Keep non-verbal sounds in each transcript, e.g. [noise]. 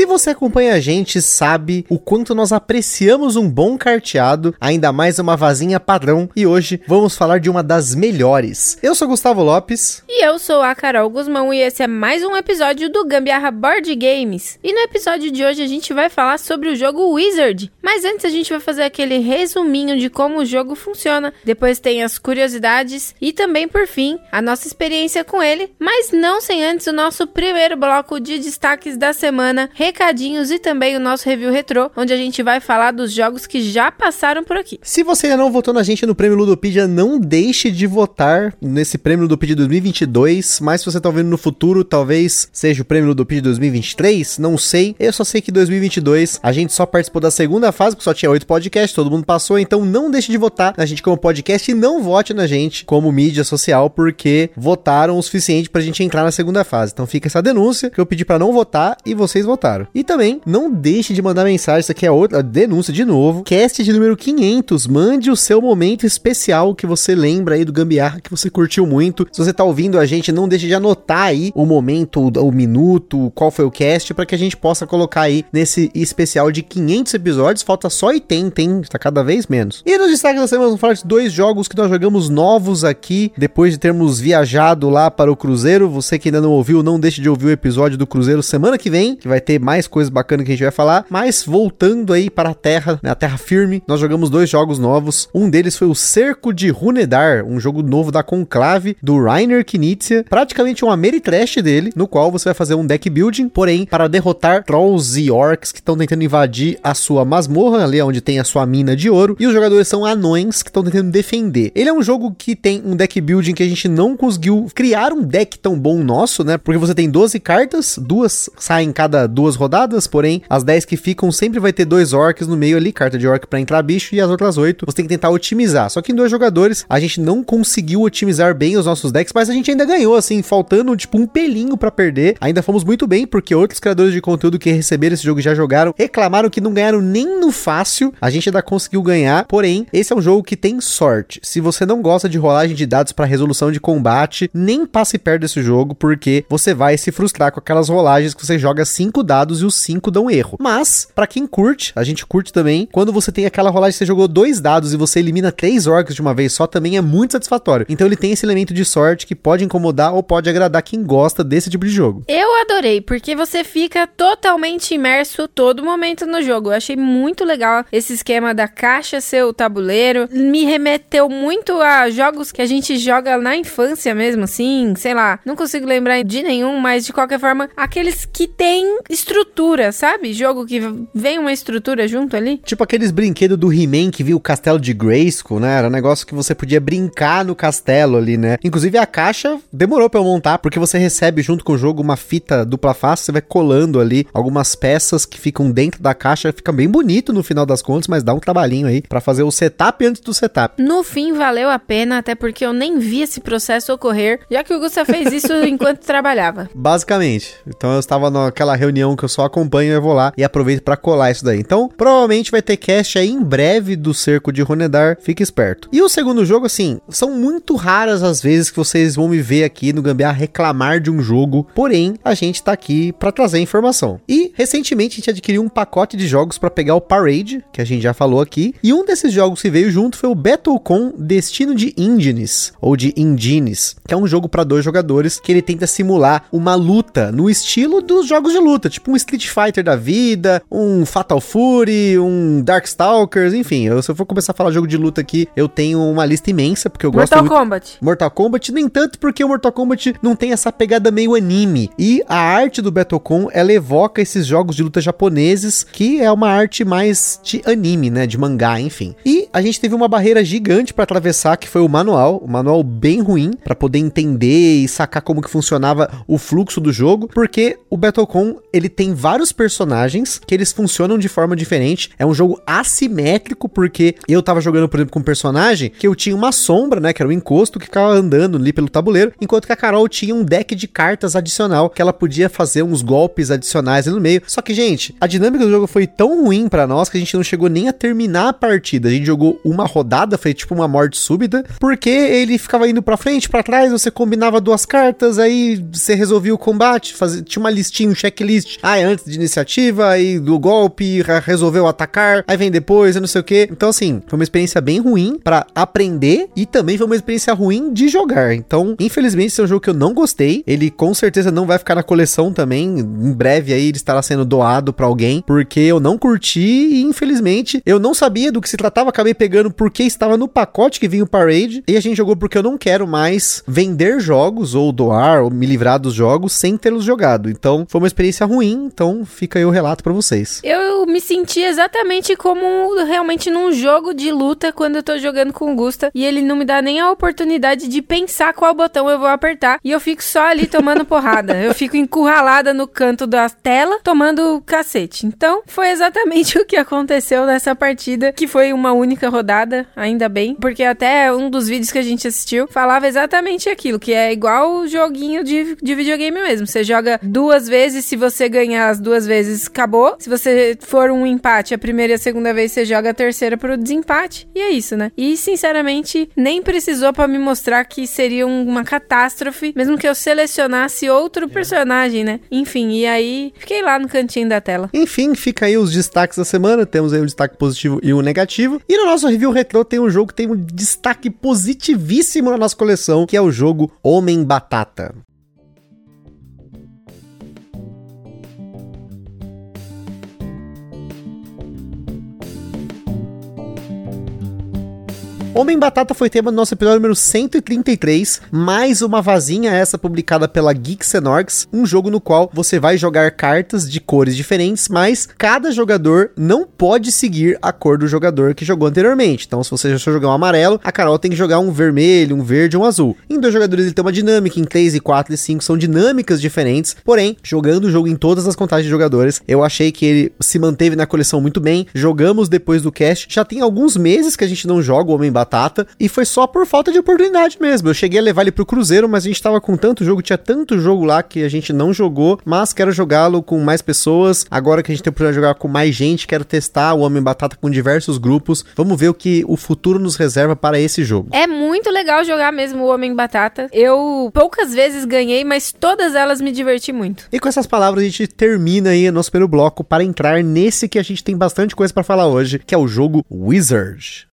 Se você acompanha a gente, sabe o quanto nós apreciamos um bom carteado, ainda mais uma vazinha padrão, e hoje vamos falar de uma das melhores. Eu sou Gustavo Lopes. E eu sou a Carol Guzmão e esse é mais um episódio do Gambiarra Board Games. E no episódio de hoje a gente vai falar sobre o jogo Wizard. Mas antes a gente vai fazer aquele resuminho de como o jogo funciona. Depois tem as curiosidades e também, por fim, a nossa experiência com ele. Mas não sem antes o nosso primeiro bloco de destaques da semana recadinhos e também o nosso review retrô, onde a gente vai falar dos jogos que já passaram por aqui. Se você ainda não votou na gente no Prêmio Ludopedia, não deixe de votar nesse Prêmio Ludopedia 2022, mas se você tá vendo no futuro, talvez seja o Prêmio Ludopedia 2023, não sei. Eu só sei que 2022 a gente só participou da segunda fase, porque só tinha oito podcasts, todo mundo passou, então não deixe de votar na gente como podcast e não vote na gente como mídia social, porque votaram o suficiente pra gente entrar na segunda fase. Então fica essa denúncia que eu pedi para não votar e vocês votaram E também, não deixe de mandar mensagem, isso aqui é outra denúncia de novo. Cast de número 500, mande o seu momento especial que você lembra aí do Gambiarra, que você curtiu muito. Se você tá ouvindo a gente, não deixe de anotar aí o momento, o minuto, qual foi o cast, para que a gente possa colocar aí nesse especial de 500 episódios. Falta só 80, hein? Tá cada vez menos. E nos destaques da semana, vamos falar de dois jogos que nós jogamos novos aqui, depois de termos viajado lá para o Cruzeiro. Você que ainda não ouviu, não deixe de ouvir o episódio do Cruzeiro semana que vem, que vai ter ter mais coisas bacanas que a gente vai falar. Mas voltando aí para a Terra, né, a Terra firme, nós jogamos dois jogos novos. Um deles foi o Cerco de Runedar, um jogo novo da Conclave, do Rainer Knizia. Praticamente um Ameritrash dele, no qual você vai fazer um deck building, porém, para derrotar trolls e orcs que estão tentando invadir a sua masmorra, ali onde tem a sua mina de ouro. E os jogadores são anões que estão tentando defender. Ele é um jogo que tem um deck building que a gente não conseguiu criar um deck tão bom nosso, né? Porque você tem 12 cartas, duas saem cada duas rodadas, porém, as 10 que ficam sempre vai ter dois orcs no meio ali, carta de orc para entrar bicho, e as outras 8 você tem que tentar otimizar. Só que em dois jogadores, a gente não conseguiu otimizar bem os nossos decks, mas a gente ainda ganhou, assim, faltando tipo um pelinho para perder. Ainda fomos muito bem, porque outros criadores de conteúdo que receberam esse jogo e já jogaram, reclamaram que não ganharam nem no fácil. A gente ainda conseguiu ganhar, porém, esse é um jogo que tem sorte. Se você não gosta de rolagem de dados para resolução de combate, nem passe perto desse jogo, porque você vai se frustrar com aquelas rolagens que você joga 5 dados e os cinco dão erro. Mas, para quem curte, a gente curte também, quando você tem aquela rolagem você jogou dois dados e você elimina três orcs de uma vez só, também é muito satisfatório. Então ele tem esse elemento de sorte que pode incomodar ou pode agradar quem gosta desse tipo de jogo. Eu adorei, porque você fica totalmente imerso todo momento no jogo. Eu achei muito legal esse esquema da caixa ser o tabuleiro. Me remeteu muito a jogos que a gente joga na infância mesmo, assim, sei lá. Não consigo lembrar de nenhum, mas de qualquer forma, aqueles que têm estrutura, sabe? Jogo que vem uma estrutura junto ali. Tipo aqueles brinquedos do He-Man que viu o castelo de Grayskull, né? Era um negócio que você podia brincar no castelo ali, né? Inclusive a caixa demorou para eu montar, porque você recebe junto com o jogo uma fita dupla face, você vai colando ali algumas peças que ficam dentro da caixa, fica bem bonito no final das contas, mas dá um trabalhinho aí para fazer o setup antes do setup. No fim valeu a pena, até porque eu nem vi esse processo ocorrer, já que o Gustavo fez isso [laughs] enquanto trabalhava. Basicamente. Então eu estava naquela reunião que eu só acompanho, eu vou lá e aproveito para colar isso daí. Então, provavelmente vai ter cast aí em breve do Cerco de Ronedar, fique esperto. E o segundo jogo, assim, são muito raras as vezes que vocês vão me ver aqui no Gambiarra reclamar de um jogo, porém, a gente tá aqui para trazer informação. E, recentemente, a gente adquiriu um pacote de jogos para pegar o Parade, que a gente já falou aqui, e um desses jogos que veio junto foi o Battlecon Destino de Indies, ou de Indines, que é um jogo para dois jogadores que ele tenta simular uma luta no estilo dos jogos de luta, tipo um Street Fighter da vida, um Fatal Fury, um Darkstalkers, enfim. Eu, se eu for começar a falar jogo de luta aqui, eu tenho uma lista imensa, porque eu Mortal gosto Mortal Kombat. Mortal Kombat, nem tanto porque o Mortal Kombat não tem essa pegada meio anime. E a arte do Battlecon, ela evoca esses jogos de luta japoneses, que é uma arte mais de anime, né, de mangá, enfim. E a gente teve uma barreira gigante para atravessar, que foi o manual, o manual bem ruim, para poder entender e sacar como que funcionava o fluxo do jogo, porque o Battlecon, ele ele tem vários personagens que eles funcionam de forma diferente. É um jogo assimétrico, porque eu tava jogando, por exemplo, com um personagem que eu tinha uma sombra, né? Que era um encosto que ficava andando ali pelo tabuleiro, enquanto que a Carol tinha um deck de cartas adicional que ela podia fazer uns golpes adicionais ali no meio. Só que, gente, a dinâmica do jogo foi tão ruim para nós que a gente não chegou nem a terminar a partida. A gente jogou uma rodada, foi tipo uma morte súbita, porque ele ficava indo para frente, para trás, você combinava duas cartas, aí você resolvia o combate, fazia, tinha uma listinha, um checklist. Ah, é antes de iniciativa, aí do golpe, resolveu atacar, aí vem depois, eu não sei o que. Então, assim, foi uma experiência bem ruim para aprender e também foi uma experiência ruim de jogar. Então, infelizmente, esse é um jogo que eu não gostei. Ele com certeza não vai ficar na coleção também. Em breve aí ele estará sendo doado para alguém, porque eu não curti e infelizmente eu não sabia do que se tratava, acabei pegando porque estava no pacote que vinha o Parade e a gente jogou porque eu não quero mais vender jogos ou doar ou me livrar dos jogos sem tê-los jogado. Então, foi uma experiência ruim, então fica aí o relato para vocês. Eu me senti exatamente como realmente num jogo de luta quando eu tô jogando com o Gusta e ele não me dá nem a oportunidade de pensar qual botão eu vou apertar e eu fico só ali tomando porrada. Eu fico encurralada no canto da tela tomando cacete. Então, foi exatamente [laughs] o que aconteceu nessa partida, que foi uma única rodada, ainda bem, porque até um dos vídeos que a gente assistiu falava exatamente aquilo, que é igual o joguinho de, de videogame mesmo. Você joga duas vezes, se você ganhar as duas vezes, acabou. Se você for um empate, a primeira e a segunda vez você joga a terceira pro desempate. E é isso, né? E sinceramente, nem precisou para me mostrar que seria uma catástrofe, mesmo que eu selecionasse outro personagem, né? Enfim, e aí fiquei lá no cantinho da tela. Enfim, fica aí os destaques da semana. Temos aí um destaque positivo e um negativo. E no nosso review retrô tem um jogo que tem um destaque positivíssimo na nossa coleção, que é o jogo Homem Batata. Homem Batata foi tema do nosso episódio número 133, mais uma vazinha essa publicada pela Geeks and Orcs, um jogo no qual você vai jogar cartas de cores diferentes, mas cada jogador não pode seguir a cor do jogador que jogou anteriormente. Então, se você já jogar um amarelo, a Carol tem que jogar um vermelho, um verde, um azul. Em dois jogadores ele tem uma dinâmica, em 3 e 4 e 5 são dinâmicas diferentes, porém, jogando o jogo em todas as contagens de jogadores, eu achei que ele se manteve na coleção muito bem. Jogamos depois do cast, já tem alguns meses que a gente não joga o Homem Batata batata. E foi só por falta de oportunidade mesmo. Eu cheguei a levar ele pro Cruzeiro, mas a gente tava com tanto jogo, tinha tanto jogo lá que a gente não jogou. Mas quero jogá-lo com mais pessoas. Agora que a gente tem a oportunidade de jogar com mais gente, quero testar o Homem Batata com diversos grupos. Vamos ver o que o futuro nos reserva para esse jogo. É muito legal jogar mesmo o Homem Batata. Eu poucas vezes ganhei, mas todas elas me diverti muito. E com essas palavras a gente termina aí nosso primeiro bloco para entrar nesse que a gente tem bastante coisa para falar hoje, que é o jogo Wizard.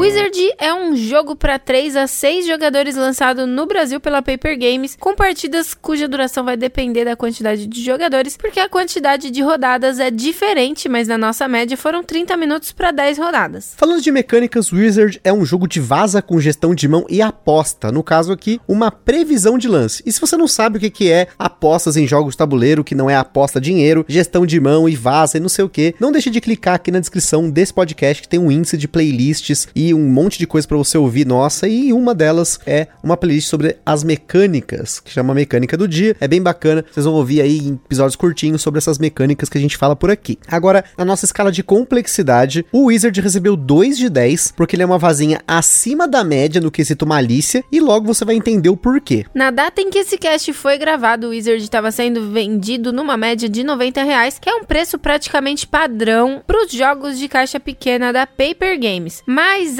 Wizard é um jogo para 3 a 6 jogadores lançado no Brasil pela Paper Games, com partidas cuja duração vai depender da quantidade de jogadores, porque a quantidade de rodadas é diferente, mas na nossa média foram 30 minutos para 10 rodadas. Falando de mecânicas, Wizard é um jogo de vaza com gestão de mão e aposta, no caso aqui, uma previsão de lance. E se você não sabe o que é apostas em jogos tabuleiro, que não é aposta dinheiro, gestão de mão e vaza e não sei o que, não deixe de clicar aqui na descrição desse podcast que tem um índice de playlists e um monte de coisa para você ouvir nossa e uma delas é uma playlist sobre as mecânicas, que chama Mecânica do Dia. É bem bacana, vocês vão ouvir aí em episódios curtinhos sobre essas mecânicas que a gente fala por aqui. Agora, na nossa escala de complexidade, o Wizard recebeu 2 de 10, porque ele é uma vazinha acima da média no quesito malícia, e logo você vai entender o porquê. Na data em que esse cast foi gravado, o Wizard estava sendo vendido numa média de 90 reais, que é um preço praticamente padrão para os jogos de caixa pequena da Paper Games. Mas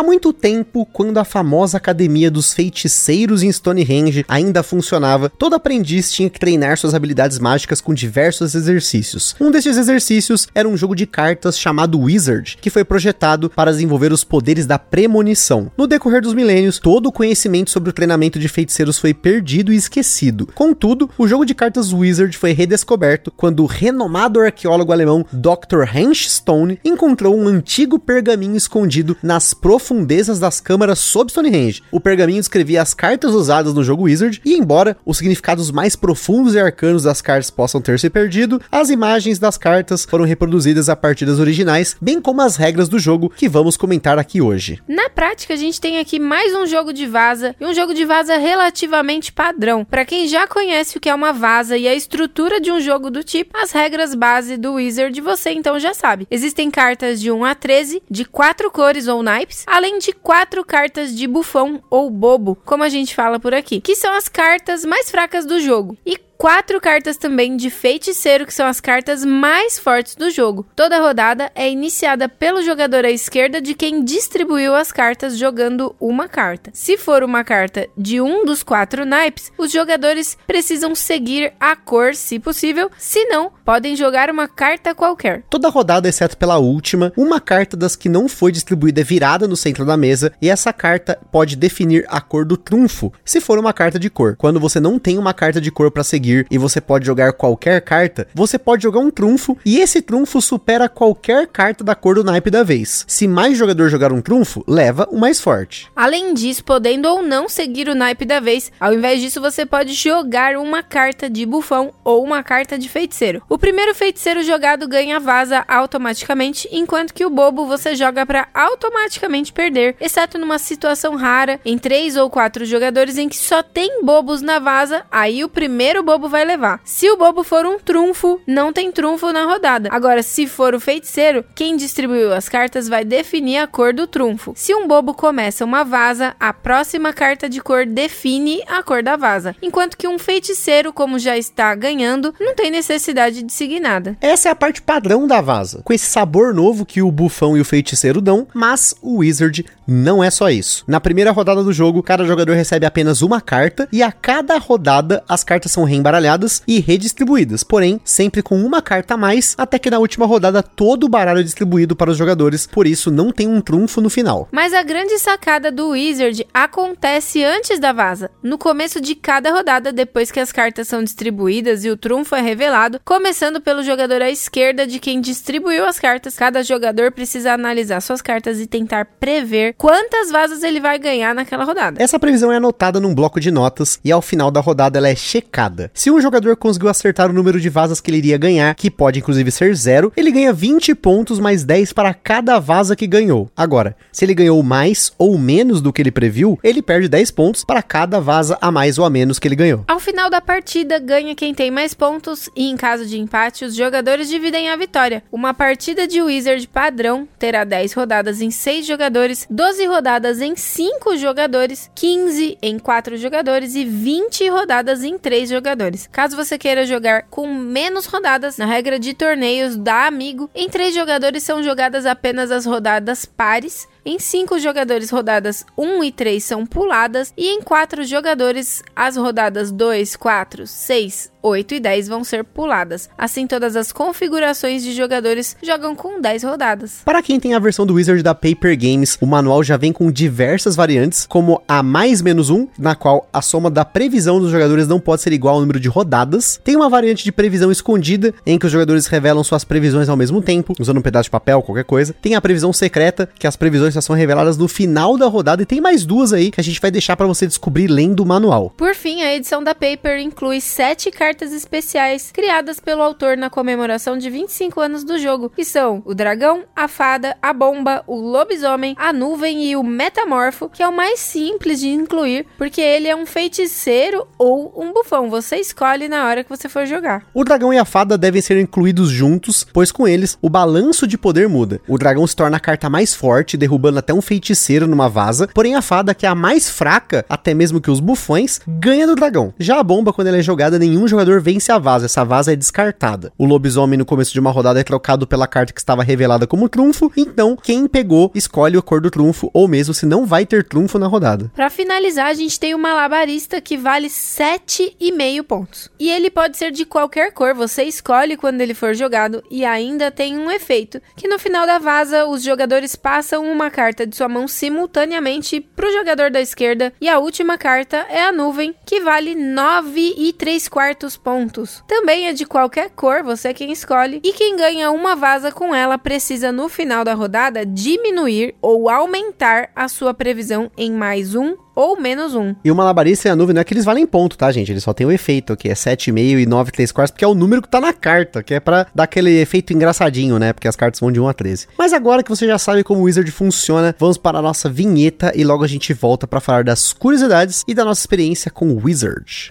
Há muito tempo, quando a famosa academia dos feiticeiros em Stonehenge ainda funcionava, todo aprendiz tinha que treinar suas habilidades mágicas com diversos exercícios. Um desses exercícios era um jogo de cartas chamado Wizard, que foi projetado para desenvolver os poderes da premonição. No decorrer dos milênios, todo o conhecimento sobre o treinamento de feiticeiros foi perdido e esquecido. Contudo, o jogo de cartas Wizard foi redescoberto quando o renomado arqueólogo alemão Dr. Heinz Stone encontrou um antigo pergaminho escondido nas profundezas das câmaras sob Stonehenge. O pergaminho descrevia as cartas usadas no jogo Wizard e, embora os significados mais profundos e arcanos das cartas possam ter se perdido, as imagens das cartas foram reproduzidas a partir das originais, bem como as regras do jogo que vamos comentar aqui hoje. Na prática, a gente tem aqui mais um jogo de vaza e um jogo de vaza relativamente padrão. Para quem já conhece o que é uma vaza e a estrutura de um jogo do tipo, as regras base do Wizard você então já sabe. Existem cartas de 1 a 13, de 4 cores ou naipes, além de 4 cartas de bufão ou bobo, como a gente fala por aqui, que são as cartas mais fracas do jogo. E quatro cartas também de feiticeiro, que são as cartas mais fortes do jogo. Toda rodada é iniciada pelo jogador à esquerda de quem distribuiu as cartas jogando uma carta. Se for uma carta de um dos quatro naipes, os jogadores precisam seguir a cor, se possível, se não, podem jogar uma carta qualquer. Toda rodada, exceto pela última, uma carta das que não foi distribuída é virada no centro da mesa e essa carta pode definir a cor do trunfo, se for uma carta de cor. Quando você não tem uma carta de cor para seguir, seguir e você pode jogar qualquer carta, você pode jogar um trunfo e esse trunfo supera qualquer carta da cor do naipe da vez. Se mais jogador jogar um trunfo, leva o mais forte. Além disso, podendo ou não seguir o naipe da vez, ao invés disso você pode jogar uma carta de bufão ou uma carta de feiticeiro. O primeiro feiticeiro jogado ganha vaza automaticamente, enquanto que o bobo você joga para automaticamente perder, exceto numa situação rara em três ou quatro jogadores em que só tem bobos na vaza, aí o primeiro bobo bobo vai levar. Se o bobo for um trunfo, não tem trunfo na rodada. Agora, se for o feiticeiro, quem distribuiu as cartas vai definir a cor do trunfo. Se um bobo começa uma vaza, a próxima carta de cor define a cor da vaza. Enquanto que um feiticeiro, como já está ganhando, não tem necessidade de seguir nada. Essa é a parte padrão da vaza, com esse sabor novo que o bufão e o feiticeiro dão, mas o wizard não é só isso. Na primeira rodada do jogo, cada jogador recebe apenas uma carta e a cada rodada as cartas são reembarcadas embaralhadas e redistribuídas, porém sempre com uma carta a mais, até que na última rodada todo o baralho é distribuído para os jogadores, por isso não tem um trunfo no final. Mas a grande sacada do Wizard acontece antes da vaza, no começo de cada rodada, depois que as cartas são distribuídas e o trunfo é revelado, começando pelo jogador à esquerda de quem distribuiu as cartas. Cada jogador precisa analisar suas cartas e tentar prever quantas vazas ele vai ganhar naquela rodada. Essa previsão é anotada num bloco de notas e ao final da rodada ela é checada. Se um jogador conseguiu acertar o número de vazas que ele iria ganhar, que pode inclusive ser zero, ele ganha 20 pontos mais 10 para cada vaza que ganhou. Agora, se ele ganhou mais ou menos do que ele previu, ele perde 10 pontos para cada vaza a mais ou a menos que ele ganhou. Ao final da partida, ganha quem tem mais pontos e em caso de empate, os jogadores dividem a vitória. Uma partida de Wizard padrão terá 10 rodadas em 6 jogadores, 12 rodadas em 5 jogadores, 15 em 4 jogadores e 20 rodadas em 3 jogadores jogadores. Caso você queira jogar com menos rodadas, na regra de torneios da Amigo, em três jogadores são jogadas apenas as rodadas pares em 5 jogadores, rodadas 1 e 3 são puladas, e em 4 jogadores, as rodadas 2, 4, 6, 8 e 10 vão ser puladas. Assim, todas as configurações de jogadores jogam com 10 rodadas. Para quem tem a versão do Wizard da Paper Games, o manual já vem com diversas variantes, como a mais menos 1, na qual a soma da previsão dos jogadores não pode ser igual ao número de rodadas. Tem uma variante de previsão escondida, em que os jogadores revelam suas previsões ao mesmo tempo, usando um pedaço de papel, qualquer coisa. Tem a previsão secreta, que as previsões já são reveladas no final da rodada e tem mais duas aí que a gente vai deixar para você descobrir lendo o manual. Por fim, a edição da Paper inclui sete cartas especiais criadas pelo autor na comemoração de 25 anos do jogo, que são o dragão, a fada, a bomba, o lobisomem, a nuvem e o metamorfo, que é o mais simples de incluir, porque ele é um feiticeiro ou um bufão, você escolhe na hora que você for jogar. O dragão e a fada devem ser incluídos juntos, pois com eles o balanço de poder muda. O dragão se torna a carta mais forte, derrubando até um feiticeiro numa vaza, porém a fada, que é a mais fraca, até mesmo que os bufões, ganha do dragão. Já a bomba, quando ela é jogada, nenhum jogador vence a vaza, essa vaza é descartada. O lobisomem no começo de uma rodada é trocado pela carta que estava revelada como trunfo, então quem pegou escolhe a cor do trunfo, ou mesmo se não vai ter trunfo na rodada. Para finalizar, a gente tem o malabarista que vale 7,5 pontos. E ele pode ser de qualquer cor, você escolhe quando ele for jogado e ainda tem um efeito, que no final da vaza os jogadores passam uma carta de sua mão simultaneamente para o jogador da esquerda e a última carta é a nuvem, que vale 9 e 3 quartos pontos. Também é de qualquer cor, você é quem escolhe, e quem ganha uma vaza com ela precisa no final da rodada diminuir ou aumentar a sua previsão em mais um ou menos um. E o malabarista e a nuvem não é que eles valem ponto, tá, gente? Eles só tem o efeito, que é 7,5 e 9, 3 quartos, porque é o número que tá na carta, que é para dar aquele efeito engraçadinho, né? Porque as cartas vão de 1 a 13. Mas agora que você já sabe como o Wizard funciona, vamos para a nossa vinheta e logo a gente volta para falar das curiosidades e da nossa experiência com o Wizard.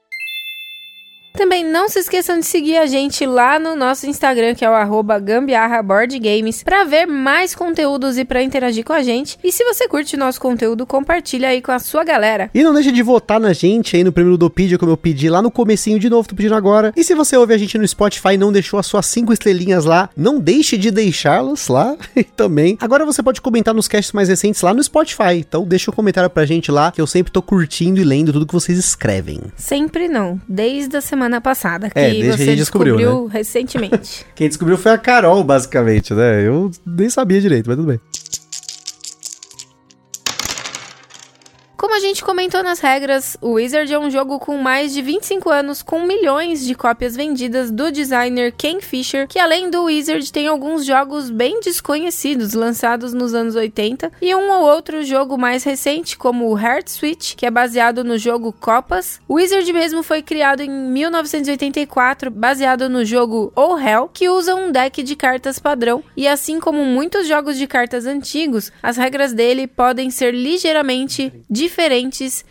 Também não se esqueçam de seguir a gente lá no nosso Instagram, que é o arroba Gambiarra Board Games, para ver mais conteúdos e para interagir com a gente. E se você curte o nosso conteúdo, compartilha aí com a sua galera. E não deixe de votar na gente aí no prêmio Ludopedia, como eu pedi lá no comecinho de novo, tô pedindo agora. E se você ouve a gente no Spotify e não deixou as suas cinco estrelinhas lá, não deixe de deixá-las lá [laughs] também. Agora você pode comentar nos casts mais recentes lá no Spotify. Então deixa um comentário pra gente lá, que eu sempre tô curtindo e lendo tudo que vocês escrevem. Sempre não, desde a semana passada, que É, desde que você gente descobriu, né? descobriu recentemente. [laughs] Quem descobriu foi a Carol, basicamente, né? Eu nem sabia direito, mas tudo bem. Como a gente comentou nas regras, o Wizard é um jogo com mais de 25 anos, com milhões de cópias vendidas do designer Ken Fisher, que além do Wizard tem alguns jogos bem desconhecidos lançados nos anos 80 e um ou outro jogo mais recente, como o Heart Switch, que é baseado no jogo Copas. O Wizard mesmo foi criado em 1984, baseado no jogo Oh Hell, que usa um deck de cartas padrão, e assim como muitos jogos de cartas antigos, as regras dele podem ser ligeiramente diferentes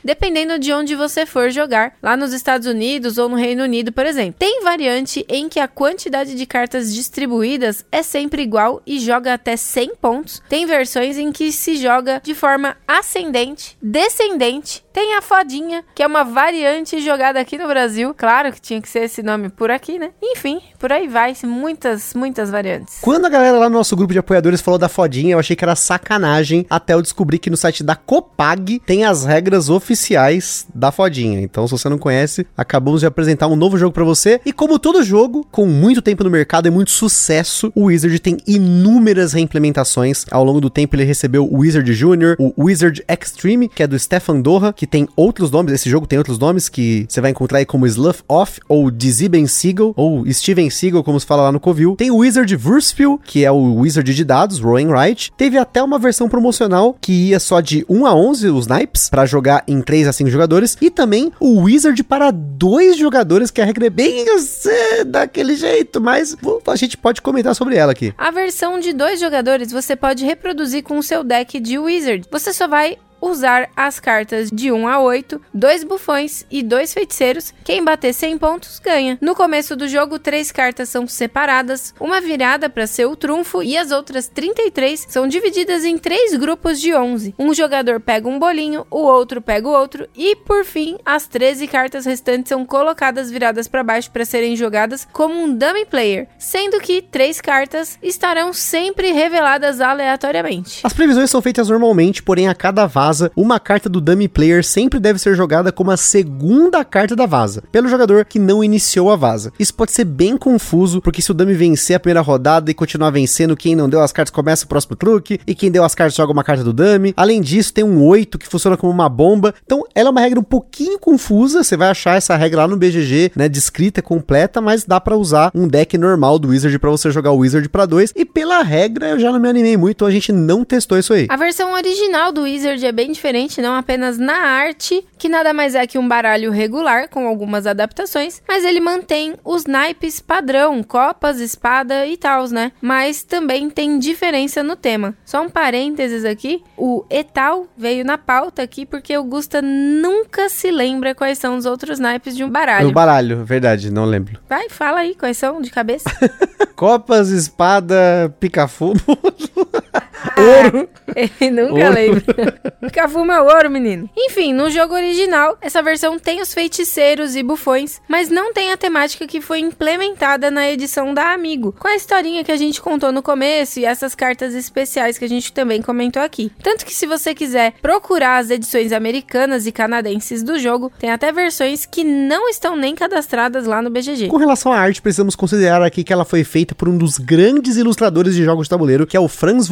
dependendo de onde você for jogar, lá nos Estados Unidos ou no Reino Unido, por exemplo. Tem variante em que a quantidade de cartas distribuídas é sempre igual e joga até 100 pontos. Tem versões em que se joga de forma ascendente, descendente. Tem a fodinha, que é uma variante jogada aqui no Brasil. Claro que tinha que ser esse nome por aqui, né? Enfim, por aí vai, muitas, muitas variantes. Quando a galera lá no nosso grupo de apoiadores falou da fodinha, eu achei que era sacanagem, até eu descobrir que no site da Copag tem as regras oficiais da fodinha. Então, se você não conhece, acabamos de apresentar um novo jogo pra você. E como todo jogo, com muito tempo no mercado e muito sucesso, o Wizard tem inúmeras reimplementações. Ao longo do tempo, ele recebeu o Wizard Junior, o Wizard Extreme, que é do Stefan Dorra, que tem outros nomes. Esse jogo tem outros nomes que você vai encontrar aí como Slough Off, ou Dizzy Siegel, ou Steven Siegel, como se fala lá no Covil. Tem o Wizard Verspiel, que é o Wizard de dados, Rowan Wright. Teve até uma versão promocional que ia só de 1 a 11 os naipes, para jogar em 3 a 5 jogadores. E também o Wizard para dois jogadores, que a regra é bem assim, daquele jeito, mas a gente pode comentar sobre ela aqui. A versão de dois jogadores você pode reproduzir com o seu deck de Wizard. Você só vai usar as cartas de 1 a 8, dois bufões e dois feiticeiros. Quem bater 100 pontos ganha. No começo do jogo, três cartas são separadas, uma virada para ser o trunfo e as outras 33 são divididas em três grupos de 11. Um jogador pega um bolinho, o outro pega o outro e, por fim, as 13 cartas restantes são colocadas viradas para baixo para serem jogadas como um dummy player, sendo que três cartas estarão sempre reveladas aleatoriamente. As previsões são feitas normalmente, porém a cada vaza, uma carta do dummy player sempre deve ser jogada como a segunda carta da vaza, pelo jogador que não iniciou a vaza. Isso pode ser bem confuso, porque se o dummy vencer a primeira rodada e continuar vencendo, quem não deu as cartas começa o próximo truque, e quem deu as cartas joga uma carta do dummy. Além disso, tem um 8 que funciona como uma bomba. Então, ela é uma regra um pouquinho confusa, você vai achar essa regra lá no BGG, né, descrita, completa, mas dá para usar um deck normal do Wizard para você jogar o Wizard para dois. E pela regra, eu já não me animei muito, a gente não testou isso aí. A versão original do Wizard é bem diferente, não apenas na arte, que nada mais é que um baralho regular com algumas adaptações, mas ele mantém os naipes padrão, copas, espada e tal, né? Mas também tem diferença no tema. Só um parênteses aqui, o etal veio na pauta aqui porque o Gusta nunca se lembra quais são os outros naipes de um baralho. O baralho, verdade, não lembro. Vai, fala aí quais são de cabeça. [laughs] Copas, espada, pica-fumo. [laughs] Ouro. Ele nunca Ouro. lembra. [laughs] Pica-fumo é ouro, menino. Enfim, no jogo original, essa versão tem os feiticeiros e bufões, mas não tem a temática que foi implementada na edição da Amigo, com a historinha que a gente contou no começo e essas cartas especiais que a gente também comentou aqui. Tanto que se você quiser procurar as edições americanas e canadenses do jogo, tem até versões que não estão nem cadastradas lá no BGG. Com relação à arte, precisamos considerar aqui que ela foi feita por um dos grandes ilustradores de jogos de tabuleiro, que é o Franz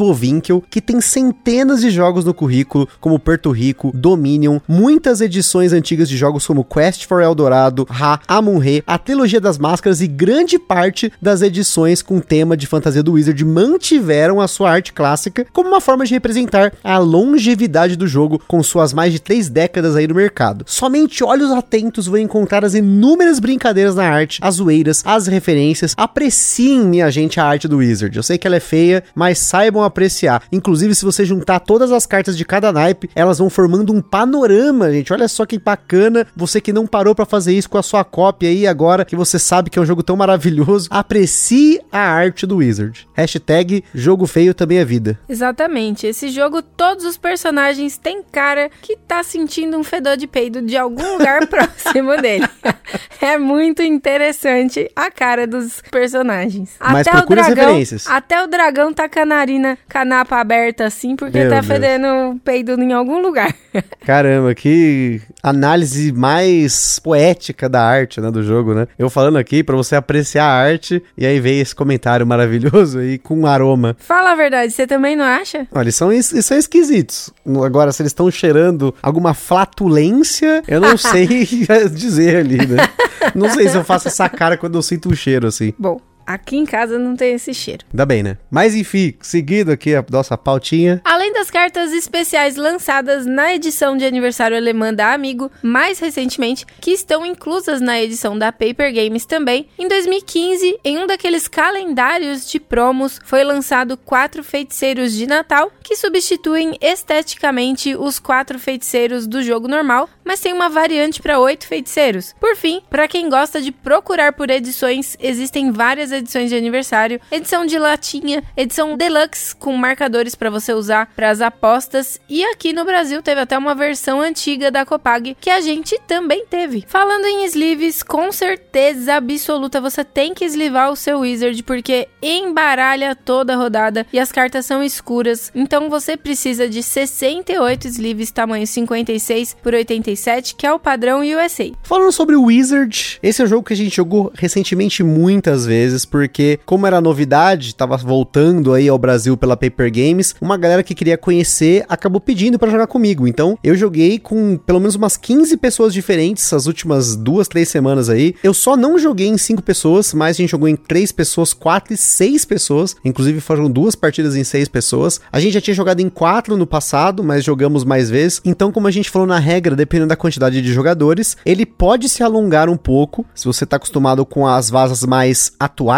Que tem centenas de jogos no currículo, como Porto Rico, Dominion, muitas edições antigas de jogos como Quest for Eldorado, Ra, Amun-Re, a Trilogia das Máscaras e grande parte das edições com tema de fantasia do Wizard mantiveram a sua arte clássica como uma forma de representar a longevidade do jogo com suas mais de três décadas aí no mercado. Somente olhos atentos vão encontrar as inúmeras brincadeiras na arte, as zoeiras, as referências. Apreciem, minha gente, a arte do Wizard. Eu sei que ela é feia, mas saibam apreciar. Inclusive, se você juntar todas as cartas de cada naipe, elas vão formando um panorama, gente. Olha só que bacana. Você que não parou pra fazer isso com a sua cópia aí agora, que você sabe que é um jogo tão maravilhoso, aprecie a arte do Wizard. Hashtag jogo feio também é vida. Exatamente. Esse jogo, todos os personagens têm cara que tá sentindo um fedor de peido de algum lugar [laughs] próximo dele. [laughs] É muito interessante a cara dos personagens. Mas até o dragão, até o dragão tá com a narina, canapa aberta assim, porque Meu tá Deus. fedendo peido em algum lugar. [laughs] Caramba, que análise mais poética da arte, né, do jogo, né? Eu falando aqui pra você apreciar a arte e aí veio esse comentário maravilhoso aí com um aroma. Fala a verdade, você também não acha? Olha, eles são, es- eles são esquisitos. Agora, se eles estão cheirando alguma flatulência, eu não [laughs] sei [laughs] dizer ali, né? Não sei se eu faço essa cara quando eu sinto um cheiro assim. Bom, aqui em casa não tem esse cheiro. Ainda bem, né? Mas enfim, seguindo aqui a nossa pautinha. Além das cartas especiais lançadas na edição de aniversário alemã da Amigo, mais recentemente, que estão inclusas na edição da Paper Games também, em 2015, em um daqueles calendários de promos, foi lançado quatro feiticeiros de Natal que substituem esteticamente os quatro feiticeiros do jogo normal, mas tem uma variante para oito feiticeiros. Por fim, para quem gosta de procurar por edições, existem várias edições de aniversário, edição de latinha, edição deluxe com marcadores para você usar para as apostas e aqui no Brasil teve até uma versão antiga da Copag que a gente também teve. Falando em sleeves, com certeza absoluta você tem que eslivar o seu wizard porque embaralha toda a rodada e as cartas são escuras, então você precisa de 68 sleeves tamanho 56 por 87, que é o padrão USA. Falando sobre o Wizard, esse é um jogo que a gente jogou recentemente muitas vezes, porque como era novidade, tava voltando aí ao Brasil pela Paper Games, uma galera que queria conhecer acabou pedindo pra jogar comigo. Então, eu joguei com pelo menos umas 15 pessoas diferentes as últimas duas, três semanas aí. Eu só não joguei em cinco pessoas, mas a gente jogou em três pessoas, quatro e seis pessoas. Inclusive foram duas partidas em seis pessoas. A gente já tinha jogado em quatro no passado, mas jogamos mais vezes. Então, como a gente falou na regra, dependendo da quantidade de jogadores, ele pode se alongar um pouco. Se você tá acostumado com as vasas mais atuais,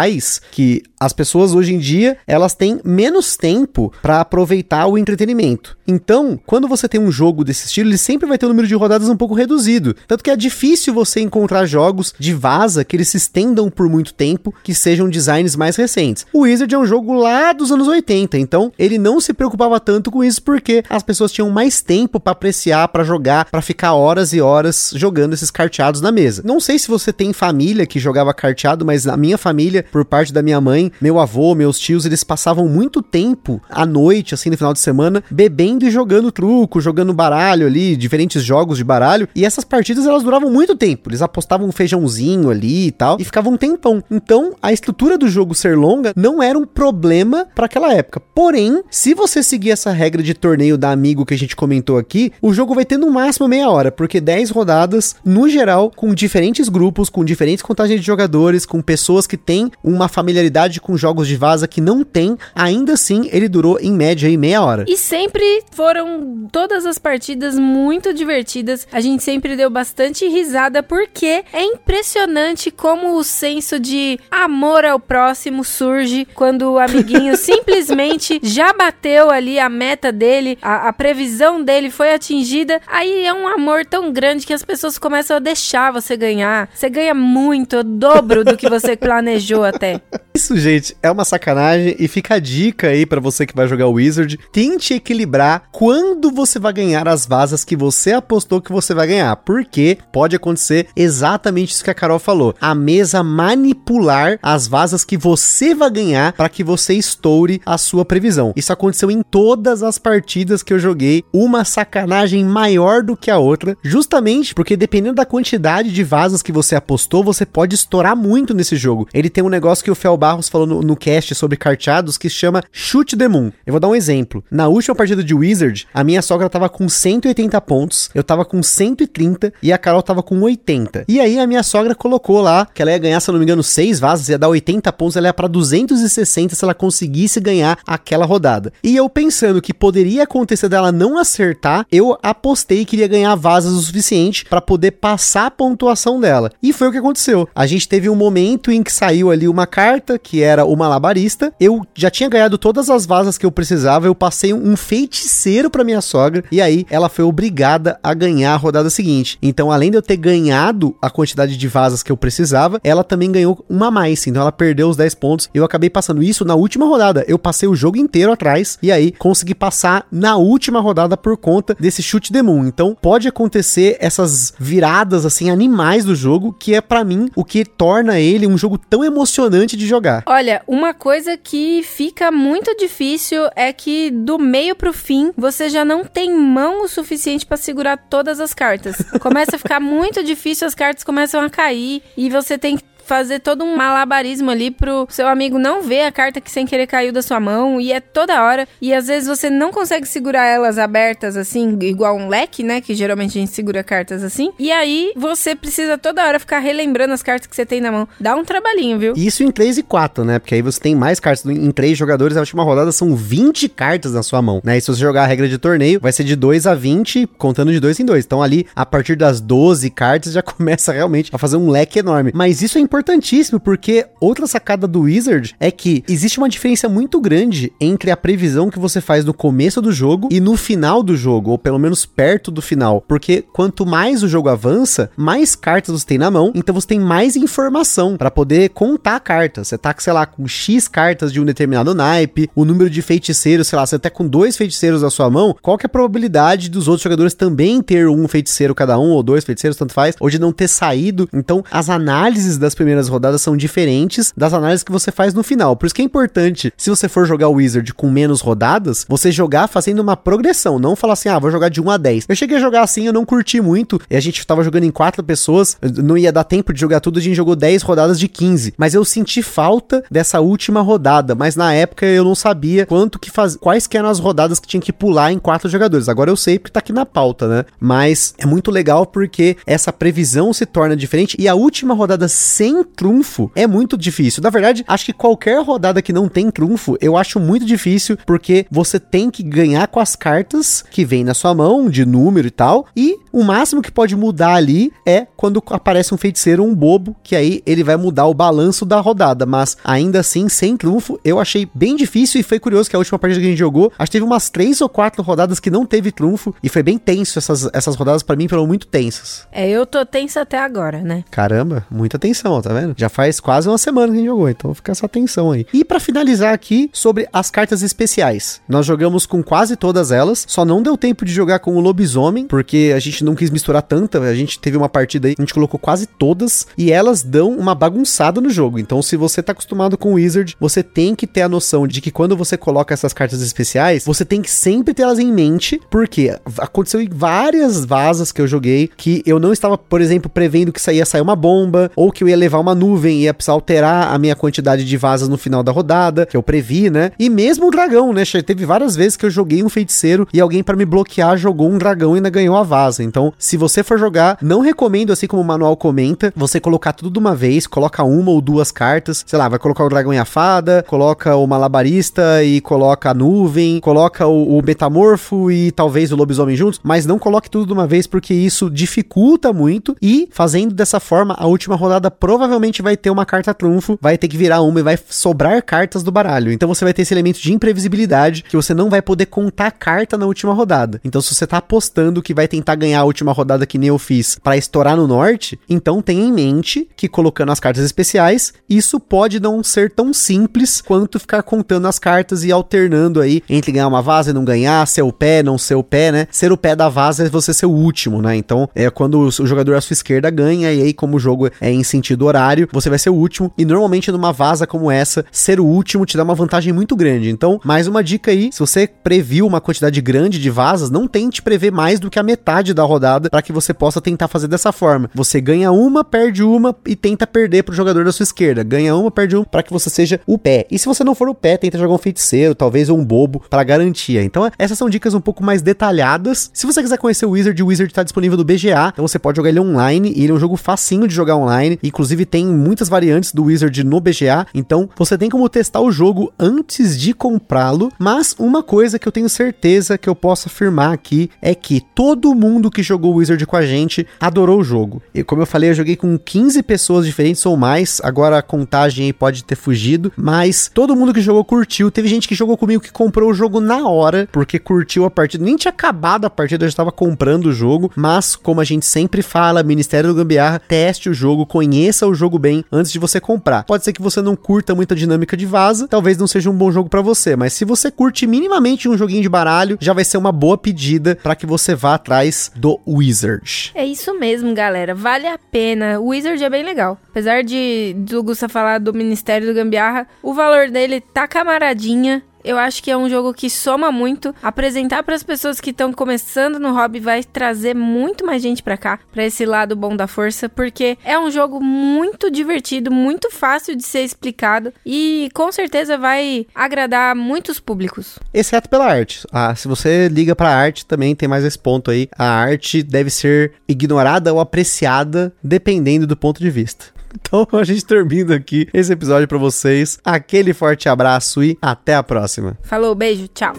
que as pessoas hoje em dia, elas têm menos tempo para aproveitar o entretenimento. Então, quando você tem um jogo desse estilo, ele sempre vai ter um número de rodadas um pouco reduzido. Tanto que é difícil você encontrar jogos de vaza que eles se estendam por muito tempo, que sejam designs mais recentes. O Wizard é um jogo lá dos anos 80, então ele não se preocupava tanto com isso porque as pessoas tinham mais tempo para apreciar, para jogar, para ficar horas e horas jogando esses carteados na mesa. Não sei se você tem família que jogava carteado, mas na minha família, por parte da minha mãe, meu avô, meus tios, eles passavam muito tempo à noite, assim, no final de semana, bebendo e jogando truco, jogando baralho ali, diferentes jogos de baralho, e essas partidas elas duravam muito tempo. Eles apostavam um feijãozinho ali e tal, e ficavam um tempão. Então, a estrutura do jogo ser longa não era um problema para aquela época. Porém, se você seguir essa regra de torneio da amigo que a gente comentou aqui, o jogo vai ter no máximo meia hora, porque 10 rodadas, no geral, com diferentes grupos, com diferentes contagens de jogadores, com pessoas que têm uma familiaridade com jogos de vaza que não tem, ainda assim ele durou em média aí meia hora. E sempre foram todas as partidas muito divertidas. A gente sempre deu bastante risada porque é impressionante como o senso de amor ao próximo surge quando o amiguinho [laughs] simplesmente já bateu ali a meta dele, a, a previsão dele foi atingida. Aí é um amor tão grande que as pessoas começam a deixar você ganhar. Você ganha muito, o dobro do que você [laughs] planejou até. Isso, gente, é uma sacanagem e fica a dica aí para você que vai jogar Wizard. Tente equilibrar quando você vai ganhar as vasas que você apostou que você vai ganhar, porque pode acontecer exatamente isso que a Carol falou. A mesa manipular as vasas que você vai ganhar para que você estoure a sua previsão. Isso aconteceu em todas as partidas que eu joguei, uma sacanagem maior do que a outra, justamente porque dependendo da quantidade de vasas que você apostou, você pode estourar muito nesse jogo. Ele tem um negócio que o Fel Barros falou no, no cast sobre carteados que chama Shoot the Moon. Eu vou dar um exemplo. Na última partida de Wizard, a minha sogra tava com 180 pontos, eu tava com 130 e a Carol tava com 80. E aí a minha sogra colocou lá que ela ia ganhar, se eu não me engano, 6 vasas, ia dar 80 pontos, ela ia para 260 se ela conseguisse ganhar aquela rodada. E eu pensando que poderia acontecer dela não acertar, eu apostei que iria ganhar vasas o suficiente para poder passar a pontuação dela. E foi o que aconteceu. A gente teve um momento em que saiu ali uma carta que era o malabarista. Eu já tinha ganhado todas as vasas que eu precisava, eu passei um feiticeiro para minha sogra e aí ela foi obrigada a ganhar a rodada seguinte. Então, além de eu ter ganhado a quantidade de vasas que eu precisava, ela também ganhou uma a mais. Então, ela perdeu os 10 pontos. Eu acabei passando isso na última rodada. Eu passei o jogo inteiro atrás e aí consegui passar na última rodada por conta desse chute de moon. Então, pode acontecer essas viradas assim animais do jogo, que é para mim o que torna ele um jogo tão emocionante de jogar. Olha, uma coisa que fica muito difícil é que do meio pro fim você já não tem mão o suficiente para segurar todas as cartas. Começa a ficar [laughs] muito difícil, as cartas começam a cair e você tem que fazer todo um malabarismo ali pro seu amigo não ver a carta que sem querer caiu da sua mão e é toda hora e às vezes você não consegue segurar elas abertas assim, igual um leque, né, que geralmente a gente segura cartas assim. E aí você precisa toda hora ficar relembrando as cartas que você tem na mão. Dá um trabalhinho, viu? Isso em 3 e 4, né? Porque aí você tem mais cartas em 3 jogadores, a última rodada são 20 cartas na sua mão, né? E se você jogar a regra de torneio, vai ser de 2 a 20, contando de 2 em 2. Então ali, a partir das 12 cartas [laughs] já começa realmente a fazer um leque enorme. Mas isso é importante importantíssimo, porque outra sacada do Wizard é que existe uma diferença muito grande entre a previsão que você faz no começo do jogo e no final do jogo, ou pelo menos perto do final. Porque quanto mais o jogo avança, mais cartas você tem na mão, então você tem mais informação para poder contar a carta. Você tá, sei lá, com X cartas de um determinado naipe, o número de feiticeiros, sei lá, você tá com dois feiticeiros na sua mão, qual que é a probabilidade dos outros jogadores também ter um feiticeiro cada um, ou dois feiticeiros, tanto faz, ou de não ter saído. Então, as análises das primeiras primeiras rodadas são diferentes das análises que você faz no final. Por isso que é importante, se você for jogar o Wizard com menos rodadas, você jogar fazendo uma progressão, não falar assim, ah, vou jogar de 1 a 10. Eu cheguei a jogar assim, eu não curti muito, e a gente tava jogando em quatro pessoas, não ia dar tempo de jogar tudo, a gente jogou 10 rodadas de 15, mas eu senti falta dessa última rodada, mas na época eu não sabia quanto que faz, quais que eram as rodadas que tinha que pular em quatro jogadores. Agora eu sei porque tá aqui na pauta, né? Mas é muito legal porque essa previsão se torna diferente e a última rodada sem sem trunfo é muito difícil. Na verdade, acho que qualquer rodada que não tem trunfo, eu acho muito difícil, porque você tem que ganhar com as cartas que vem na sua mão, de número e tal, e o máximo que pode mudar ali é quando aparece um feiticeiro, um bobo, que aí ele vai mudar o balanço da rodada, mas ainda assim, sem trunfo, eu achei bem difícil e foi curioso que a última partida que a gente jogou, acho que teve umas três ou quatro rodadas que não teve trunfo e foi bem tenso essas, essas rodadas para mim foram muito tensas. É, eu tô tensa até agora, né? Caramba, muita tensão, tá vendo? Já faz quase uma semana que a gente jogou, então fica essa tensão aí. E para finalizar aqui sobre as cartas especiais. Nós jogamos com quase todas elas, só não deu tempo de jogar com o lobisomem, porque a gente não quis misturar tanta, a gente teve uma partida aí, a gente colocou quase todas e elas dão uma bagunçada no jogo. Então, se você tá acostumado com o Wizard, você tem que ter a noção de que quando você coloca essas cartas especiais, você tem que sempre ter elas em mente, porque aconteceu em várias vazas que eu joguei que eu não estava, por exemplo, prevendo que saía sair uma bomba, ou que eu ia levar uma nuvem e ia precisar alterar a minha quantidade de vazas no final da rodada, que eu previ, né? E mesmo o dragão, né? Teve várias vezes que eu joguei um feiticeiro e alguém para me bloquear jogou um dragão e ainda ganhou a vaza. Então, se você for jogar, não recomendo, assim como o manual comenta, você colocar tudo de uma vez, coloca uma ou duas cartas, sei lá, vai colocar o dragão e a fada, coloca o malabarista e coloca a nuvem, coloca o, o metamorfo e talvez o lobisomem juntos, mas não coloque tudo de uma vez porque isso dificulta muito e fazendo dessa forma, a última rodada provavelmente vai ter uma carta trunfo, vai ter que virar uma e vai sobrar cartas do baralho. Então você vai ter esse elemento de imprevisibilidade que você não vai poder contar carta na última rodada. Então se você tá apostando que vai tentar ganhar a última rodada que nem eu fiz para estourar no norte, então tenha em mente que colocando as cartas especiais, isso pode não ser tão simples quanto ficar contando as cartas e alternando aí entre ganhar uma vaza e não ganhar, ser o pé, não ser o pé, né? Ser o pé da vaza é você ser o último, né? Então, é quando o jogador à sua esquerda ganha e aí como o jogo é em sentido horário, você vai ser o último e normalmente numa vaza como essa, ser o último te dá uma vantagem muito grande. Então, mais uma dica aí, se você previu uma quantidade grande de vazas, não tente prever mais do que a metade da rodada para que você possa tentar fazer dessa forma. Você ganha uma, perde uma e tenta perder pro jogador da sua esquerda. Ganha uma, perde uma para que você seja o pé. E se você não for o pé, tenta jogar um feiticeiro, talvez um bobo para garantia. Então, essas são dicas um pouco mais detalhadas. Se você quiser conhecer o Wizard, o Wizard tá disponível no BGA, então você pode jogar ele online e ele é um jogo facinho de jogar online. Inclusive tem muitas variantes do Wizard no BGA, então você tem como testar o jogo antes de comprá-lo. Mas uma coisa que eu tenho certeza que eu posso afirmar aqui é que todo mundo que jogou Wizard com a gente adorou o jogo. E como eu falei, eu joguei com 15 pessoas diferentes ou mais. Agora a contagem aí pode ter fugido, mas todo mundo que jogou curtiu. Teve gente que jogou comigo que comprou o jogo na hora, porque curtiu a partida. Nem tinha acabado a partida, eu já estava comprando o jogo, mas como a gente sempre fala, Ministério do Gambiarra, teste o jogo, conheça o jogo bem antes de você comprar. Pode ser que você não curta muita dinâmica de vaza, talvez não seja um bom jogo para você, mas se você curte minimamente um joguinho de baralho, já vai ser uma boa pedida para que você vá atrás do Wizard. É isso mesmo, galera. Vale a pena. O Wizard é bem legal. Apesar de do Gusta falar do Ministério do Gambiarra, o valor dele tá camaradinha. Eu acho que é um jogo que soma muito. Apresentar para as pessoas que estão começando no hobby vai trazer muito mais gente para cá, para esse lado bom da força, porque é um jogo muito divertido, muito fácil de ser explicado e com certeza vai agradar muitos públicos. Exceto pela arte. Ah, se você liga para arte, também tem mais esse ponto aí. A arte deve ser ignorada ou apreciada dependendo do ponto de vista. [laughs] Então a gente termina aqui esse episódio para vocês. Aquele forte abraço e até a próxima. Falou, beijo, tchau.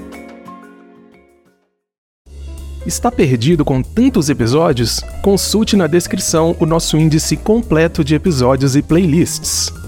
Está perdido com tantos episódios? Consulte na descrição o nosso índice completo de episódios e playlists.